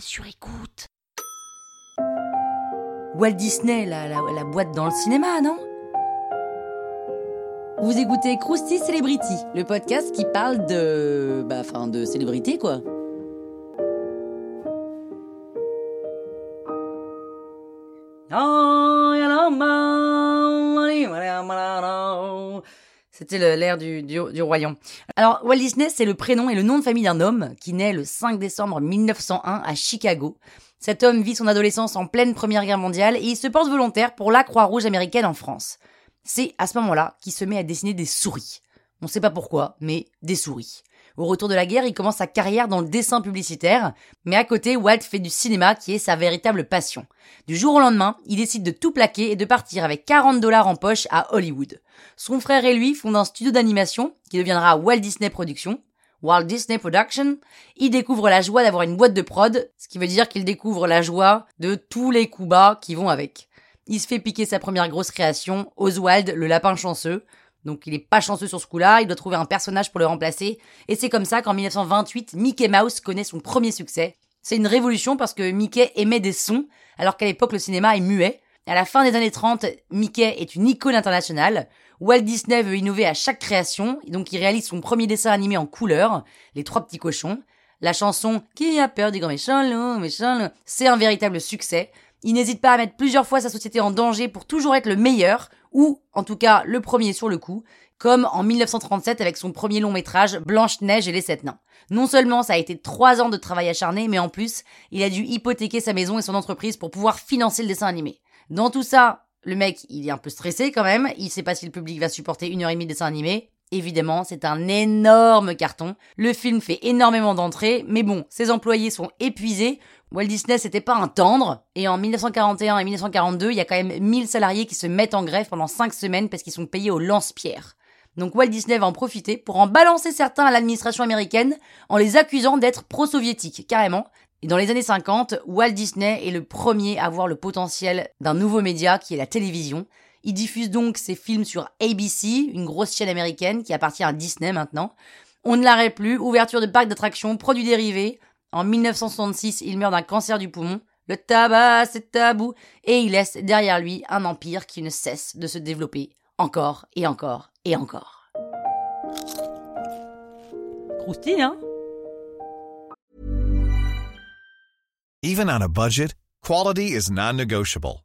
sur écoute. Walt Disney, la boîte dans le cinéma, non? Vous écoutez Krusty Celebrity, le podcast qui parle de. Bah, enfin, de célébrité, quoi. C'était du, du, royaume. Alors, Walt Disney, c'est le prénom et le nom de famille d'un homme qui naît le 5 décembre 1901 à Chicago. Cet homme vit son adolescence en pleine Première Guerre mondiale et il se porte volontaire pour la Croix-Rouge américaine en France. C'est à ce moment-là qu'il se met à dessiner des souris. On ne sait pas pourquoi, mais des souris. Au retour de la guerre, il commence sa carrière dans le dessin publicitaire, mais à côté, Walt fait du cinéma qui est sa véritable passion. Du jour au lendemain, il décide de tout plaquer et de partir avec 40 dollars en poche à Hollywood. Son frère et lui fondent un studio d'animation qui deviendra Walt Disney Productions. Walt Disney Production, il découvre la joie d'avoir une boîte de prod, ce qui veut dire qu'il découvre la joie de tous les coups bas qui vont avec. Il se fait piquer sa première grosse création, Oswald le lapin chanceux, donc il est pas chanceux sur ce coup-là, il doit trouver un personnage pour le remplacer, et c'est comme ça qu'en 1928, Mickey Mouse connaît son premier succès. C'est une révolution parce que Mickey émet des sons, alors qu'à l'époque le cinéma est muet. À la fin des années 30, Mickey est une icône internationale. Walt Disney veut innover à chaque création, donc il réalise son premier dessin animé en couleur, Les Trois Petits Cochons. La chanson Qui a peur du grand méchant loup, méchant c'est un véritable succès. Il n'hésite pas à mettre plusieurs fois sa société en danger pour toujours être le meilleur, ou en tout cas le premier sur le coup, comme en 1937 avec son premier long métrage Blanche-Neige et les Sept Nains. Non seulement ça a été trois ans de travail acharné, mais en plus, il a dû hypothéquer sa maison et son entreprise pour pouvoir financer le dessin animé. Dans tout ça, le mec, il est un peu stressé quand même, il sait pas si le public va supporter une heure et demie de dessin animé, Évidemment, c'est un énorme carton. Le film fait énormément d'entrées, mais bon, ses employés sont épuisés. Walt Disney, c'était pas un tendre. Et en 1941 et 1942, il y a quand même 1000 salariés qui se mettent en grève pendant 5 semaines parce qu'ils sont payés au lance-pierre. Donc Walt Disney va en profiter pour en balancer certains à l'administration américaine en les accusant d'être pro-soviétiques, carrément. Et dans les années 50, Walt Disney est le premier à voir le potentiel d'un nouveau média qui est la télévision. Il diffuse donc ses films sur ABC, une grosse chaîne américaine qui appartient à Disney maintenant. On ne l'arrête plus, ouverture de parcs d'attractions, produits dérivés. En 1966, il meurt d'un cancer du poumon. Le tabac, c'est tabou. Et il laisse derrière lui un empire qui ne cesse de se développer encore et encore et encore. Croustille, hein? Even on a budget, quality is non-negotiable.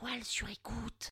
La toile sur écoute.